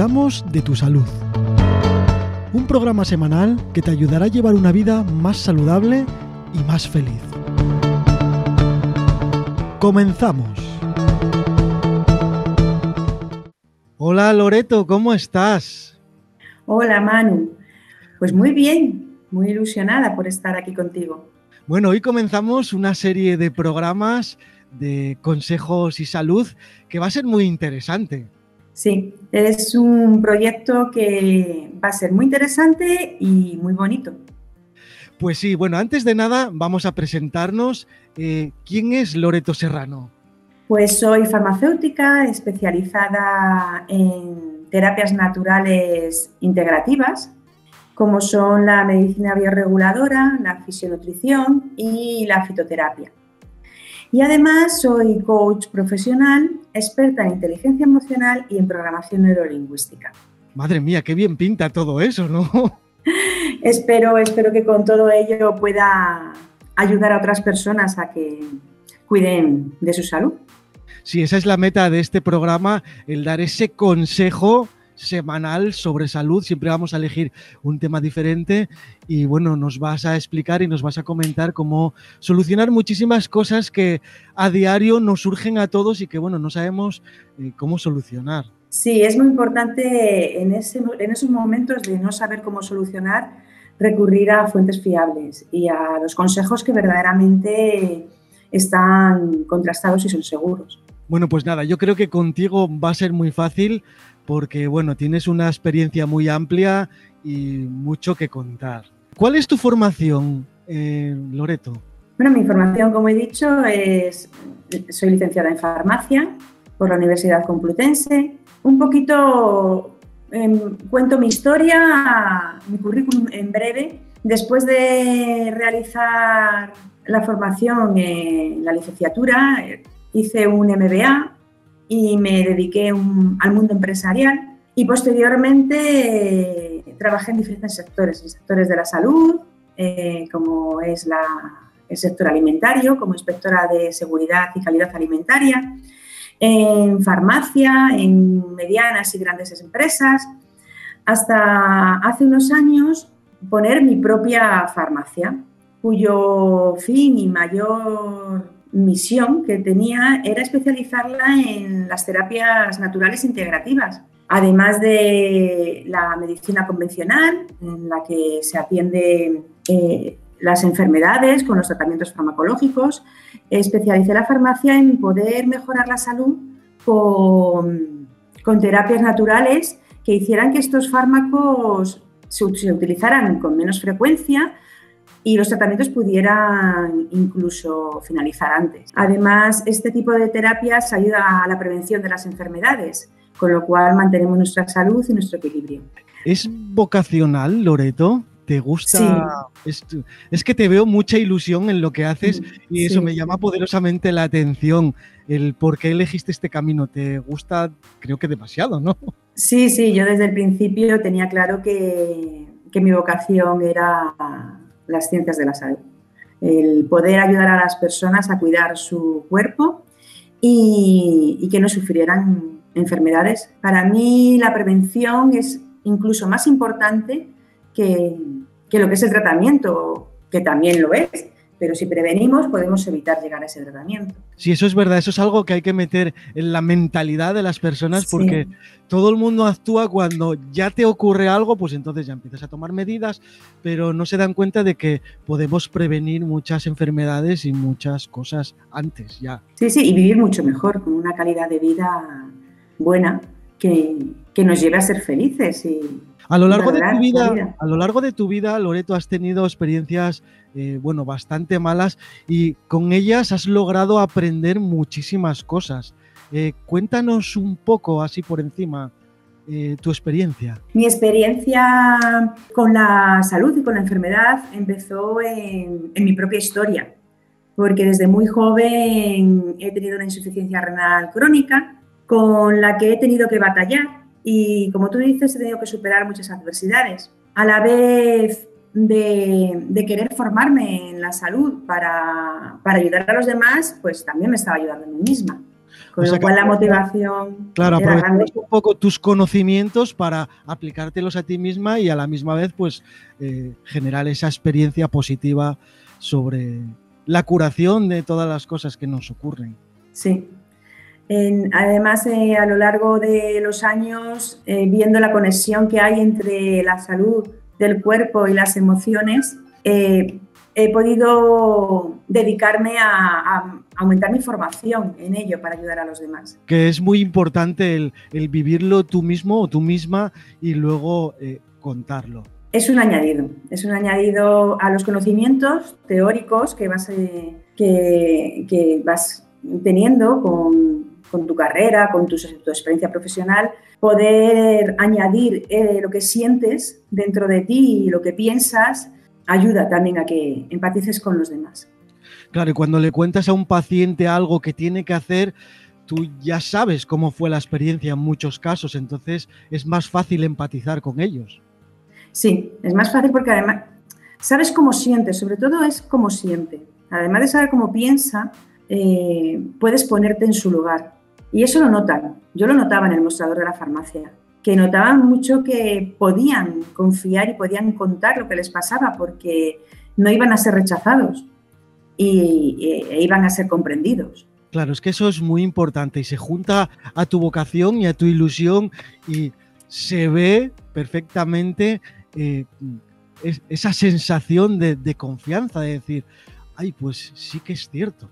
Cuidamos de tu salud. Un programa semanal que te ayudará a llevar una vida más saludable y más feliz. Comenzamos. Hola Loreto, ¿cómo estás? Hola Manu, pues muy bien, muy ilusionada por estar aquí contigo. Bueno, hoy comenzamos una serie de programas de consejos y salud que va a ser muy interesante. Sí, es un proyecto que va a ser muy interesante y muy bonito. Pues sí, bueno, antes de nada vamos a presentarnos. Eh, ¿Quién es Loreto Serrano? Pues soy farmacéutica especializada en terapias naturales integrativas, como son la medicina bioreguladora, la fisionutrición y la fitoterapia. Y además soy coach profesional, experta en inteligencia emocional y en programación neurolingüística. Madre mía, qué bien pinta todo eso, ¿no? espero, espero que con todo ello pueda ayudar a otras personas a que cuiden de su salud. Sí, esa es la meta de este programa, el dar ese consejo semanal sobre salud. Siempre vamos a elegir un tema diferente y bueno, nos vas a explicar y nos vas a comentar cómo solucionar muchísimas cosas que a diario nos surgen a todos y que bueno, no sabemos eh, cómo solucionar. Sí, es muy importante en, en esos momentos de no saber cómo solucionar, recurrir a fuentes fiables y a los consejos que verdaderamente están contrastados y son seguros. Bueno, pues nada, yo creo que contigo va a ser muy fácil porque bueno, tienes una experiencia muy amplia y mucho que contar. ¿Cuál es tu formación, eh, Loreto? Bueno, mi formación, como he dicho, es soy licenciada en farmacia por la Universidad Complutense. Un poquito em, cuento mi historia, mi currículum en breve. Después de realizar la formación en la licenciatura, hice un MBA y me dediqué al mundo empresarial y posteriormente eh, trabajé en diferentes sectores, en sectores de la salud, eh, como es la, el sector alimentario, como inspectora de seguridad y calidad alimentaria, en farmacia, en medianas y grandes empresas, hasta hace unos años poner mi propia farmacia, cuyo fin y mayor misión que tenía era especializarla en las terapias naturales integrativas, además de la medicina convencional, en la que se atiende eh, las enfermedades con los tratamientos farmacológicos, especialicé la farmacia en poder mejorar la salud con, terapias naturales que hicieran que estos fármacos se utilizaran con menos frecuencia, y los tratamientos pudieran incluso finalizar antes. Además, este tipo de terapias ayuda a la prevención de las enfermedades, con lo cual mantenemos nuestra salud y nuestro equilibrio. ¿Es vocacional, Loreto? ¿Te gusta? Sí. Es, que te veo mucha ilusión en lo que haces y eso me llama poderosamente la atención. El por qué elegiste este camino, ¿te gusta? Creo que demasiado, ¿no? Sí, sí, yo desde el principio tenía claro que, que mi vocación era las ciencias de la salud. El poder ayudar a las personas a cuidar su cuerpo y, que no sufrieran enfermedades. Para mí la prevención es incluso más importante que, que lo que es el tratamiento, que también lo es pero si prevenimos podemos evitar llegar a ese tratamiento. Sí, eso es verdad, eso es algo que hay que meter en la mentalidad de las personas porque todo el mundo actúa cuando ya te ocurre algo, pues entonces ya empiezas a tomar medidas, pero no se dan cuenta de que podemos prevenir muchas enfermedades y muchas cosas antes ya. Sí, sí, y vivir mucho mejor, con una calidad de vida buena que, que nos lleve a ser felices y, a lo largo de tu vida, a lo largo de tu vida, Loreto, has tenido experiencias, eh, bueno, bastante malas y con ellas has logrado aprender muchísimas cosas. Eh, cuéntanos un poco, así por encima, eh, tu experiencia. Mi experiencia con la salud y con la enfermedad empezó en, en mi propia historia, porque desde muy joven he tenido una insuficiencia renal crónica con la que he tenido que batallar y como tú dices, he tenido que superar muchas adversidades. A la vez de, querer formarme en la salud para, ayudar a los demás, pues también me estaba ayudando a mí misma. Con lo cual la motivación. Claro, aprovechar un poco tus conocimientos para aplicártelos a ti misma y a la misma vez, pues, eh, generar esa experiencia positiva sobre la curación de todas las cosas que nos ocurren. Sí. Además, eh, a lo largo de los años, eh, viendo la conexión que hay entre la salud del cuerpo y las emociones, he podido dedicarme a, aumentar mi formación en ello para ayudar a los demás. Que es muy importante el, vivirlo tú mismo o tú misma y luego eh, contarlo. Es un añadido, es un añadido a los conocimientos teóricos que vas, eh, que, vas teniendo con, tu carrera, con tu, experiencia profesional, poder añadir eh, lo que sientes dentro de ti y lo que piensas ayuda también a que empatices con los demás. Claro, y cuando le cuentas a un paciente algo que tiene que hacer, tú ya sabes cómo fue la experiencia en muchos casos, entonces es más fácil empatizar con ellos. Sí, es más fácil porque además sabes cómo siente, sobre todo es cómo siente. Además de saber cómo piensa, eh, puedes ponerte en su lugar. Y eso lo notan. Yo lo notaba en el mostrador de la farmacia que notaban mucho que podían confiar y podían contar lo que les pasaba porque no iban a ser rechazados y, e iban a ser comprendidos. Claro, es que eso es muy importante y se junta a tu vocación y a tu ilusión y se ve perfectamente eh, esa sensación de, de confianza, de decir, ay, pues sí que es cierto.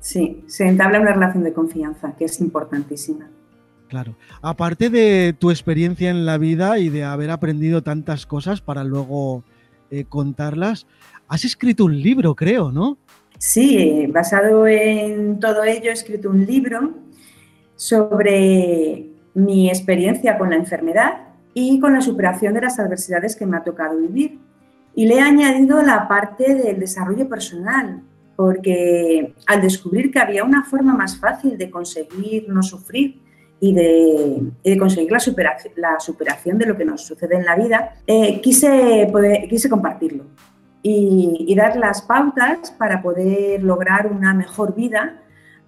Sí, se entabla una relación de confianza que es importantísima. Claro. Aparte de tu experiencia en la vida y de haber aprendido tantas cosas para luego eh, contarlas, has escrito un libro, creo, ¿no? Sí, basado en todo ello, he escrito un libro sobre mi experiencia con la enfermedad y con la superación de las adversidades que me ha tocado vivir. Y le he añadido la parte del desarrollo personal, porque al descubrir que había una forma más fácil de conseguir no sufrir, y de, conseguir la superación, de lo que nos sucede en la vida, eh, quise, quise compartirlo y, dar las pautas para poder lograr una mejor vida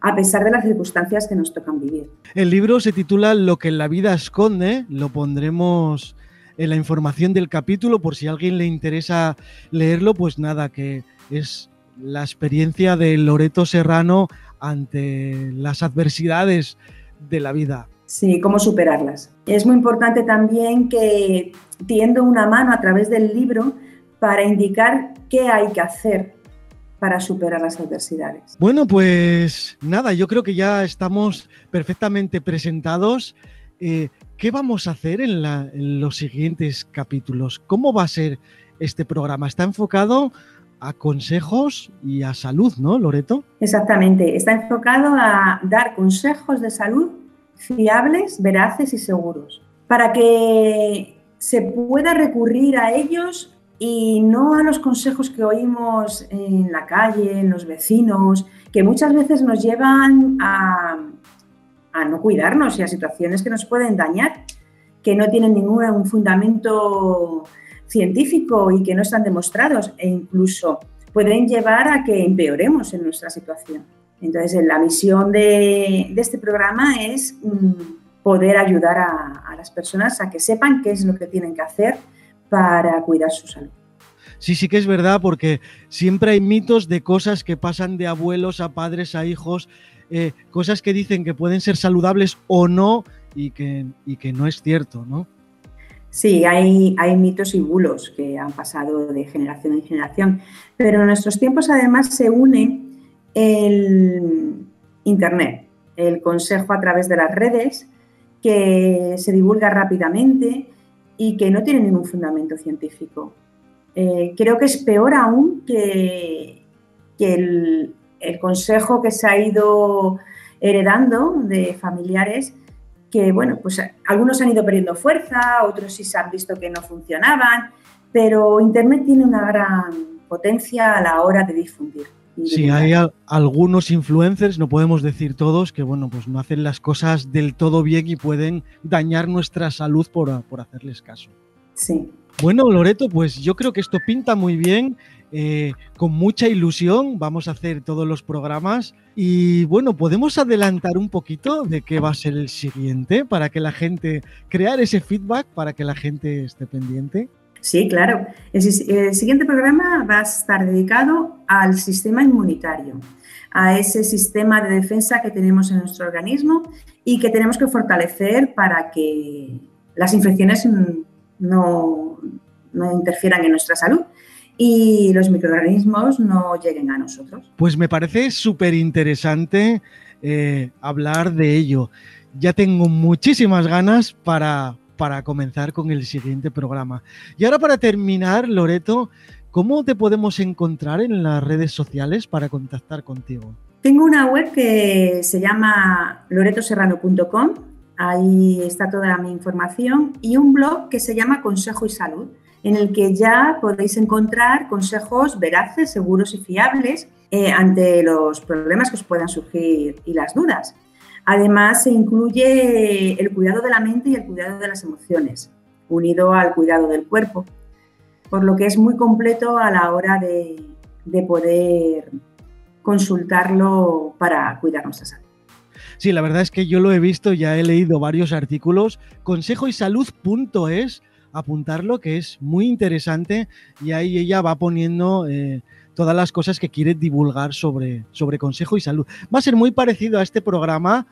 a pesar de las circunstancias que nos tocan vivir. El libro se titula Lo que la vida esconde, lo pondremos en la información del capítulo por si a alguien le interesa leerlo, pues nada, que es la experiencia de Loreto Serrano ante las adversidades de la vida. Sí, cómo superarlas. Es muy importante también que tiendo una mano a través del libro para indicar qué hay que hacer para superar las adversidades. Bueno, pues nada, yo creo que ya estamos perfectamente presentados. Eh, ¿Qué vamos a hacer en, en, los siguientes capítulos? ¿Cómo va a ser este programa? ¿Está enfocado a consejos y a salud, ¿no, Loreto? Exactamente, está enfocado a dar consejos de salud fiables, veraces y seguros, para que se pueda recurrir a ellos y no a los consejos que oímos en la calle, en los vecinos, que muchas veces nos llevan a, no cuidarnos y a situaciones que nos pueden dañar, que no tienen ningún fundamento científico y que no están demostrados e incluso pueden llevar a que empeoremos en nuestra situación. Entonces, la misión de, este programa es mm, poder ayudar a, las personas a que sepan qué es lo que tienen que hacer para cuidar su salud. Sí, sí que es verdad, porque siempre hay mitos de cosas que pasan de abuelos a padres a hijos, eh, cosas que dicen que pueden ser saludables o no y que, y que no es cierto, ¿no? Sí, hay, hay mitos y bulos que han pasado de generación en generación, pero en nuestros tiempos además se une el Internet, el consejo a través de las redes, que se divulga rápidamente y que no tiene ningún fundamento científico. Eh, creo que es peor aún que, el, el, consejo que se ha ido heredando de familiares que, bueno, pues algunos han ido perdiendo fuerza, otros sí se han visto que no funcionaban, pero Internet tiene una gran potencia a la hora de difundir. Sí, hay algunos influencers, no podemos decir todos, que bueno, pues no hacen las cosas del todo bien y pueden dañar nuestra salud por, por hacerles caso. Sí. Bueno, Loreto, pues yo creo que esto pinta muy bien. Eh, con mucha ilusión. Vamos a hacer todos los programas. Y bueno, podemos adelantar un poquito de qué va a ser el siguiente para que la gente, crear ese feedback para que la gente esté pendiente. Sí, claro. El, siguiente programa va a estar dedicado al sistema inmunitario, a ese sistema de defensa que tenemos en nuestro organismo y que tenemos que fortalecer para que las infecciones no, interfieran en nuestra salud y los microorganismos no lleguen a nosotros. Pues me parece súper interesante eh, hablar de ello. Ya tengo muchísimas ganas para, para comenzar con el siguiente programa. Y ahora para terminar, Loreto, ¿cómo te podemos encontrar en las redes sociales para contactar contigo? Tengo una web que se llama loretoserrano.com, ahí está toda mi información, y un blog que se llama Consejo y Salud, en el que ya podéis encontrar consejos veraces, seguros y fiables eh, ante los problemas que os puedan surgir y las dudas. Además, se incluye el cuidado de la mente y el cuidado de las emociones, unido al cuidado del cuerpo, por lo que es muy completo a la hora de, poder consultarlo para cuidar nuestra salud. Sí, la verdad es que yo lo he visto, ya he leído varios artículos. Consejoysalud.es, apuntarlo, que es muy interesante y ahí ella va poniendo eh, todas las cosas que quiere divulgar sobre, sobre consejo y salud. Va a ser muy parecido a este programa,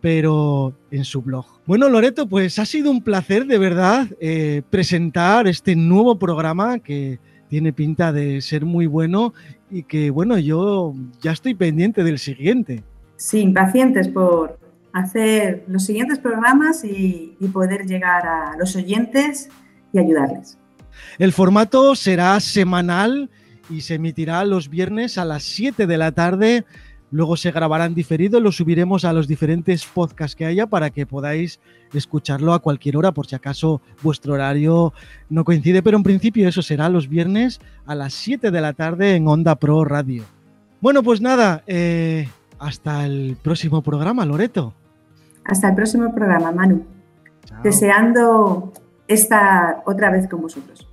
pero en su blog. Bueno, Loreto, pues ha sido un placer de verdad eh, presentar este nuevo programa que tiene pinta de ser muy bueno y que, bueno, yo ya estoy pendiente del siguiente. Sí, impacientes por hacer los siguientes programas y, poder llegar a los oyentes y ayudarles. El formato será semanal y se emitirá los viernes a las 7 de la tarde. Luego se grabarán diferido, lo subiremos a los diferentes podcasts que haya para que podáis escucharlo a cualquier hora, por si acaso vuestro horario no coincide, pero en principio eso será los viernes a las 7 de la tarde en Onda Pro Radio. Bueno, pues nada, eh, hasta el próximo programa, Loreto. Hasta el próximo programa, Manu. Deseando estar otra vez con vosotros.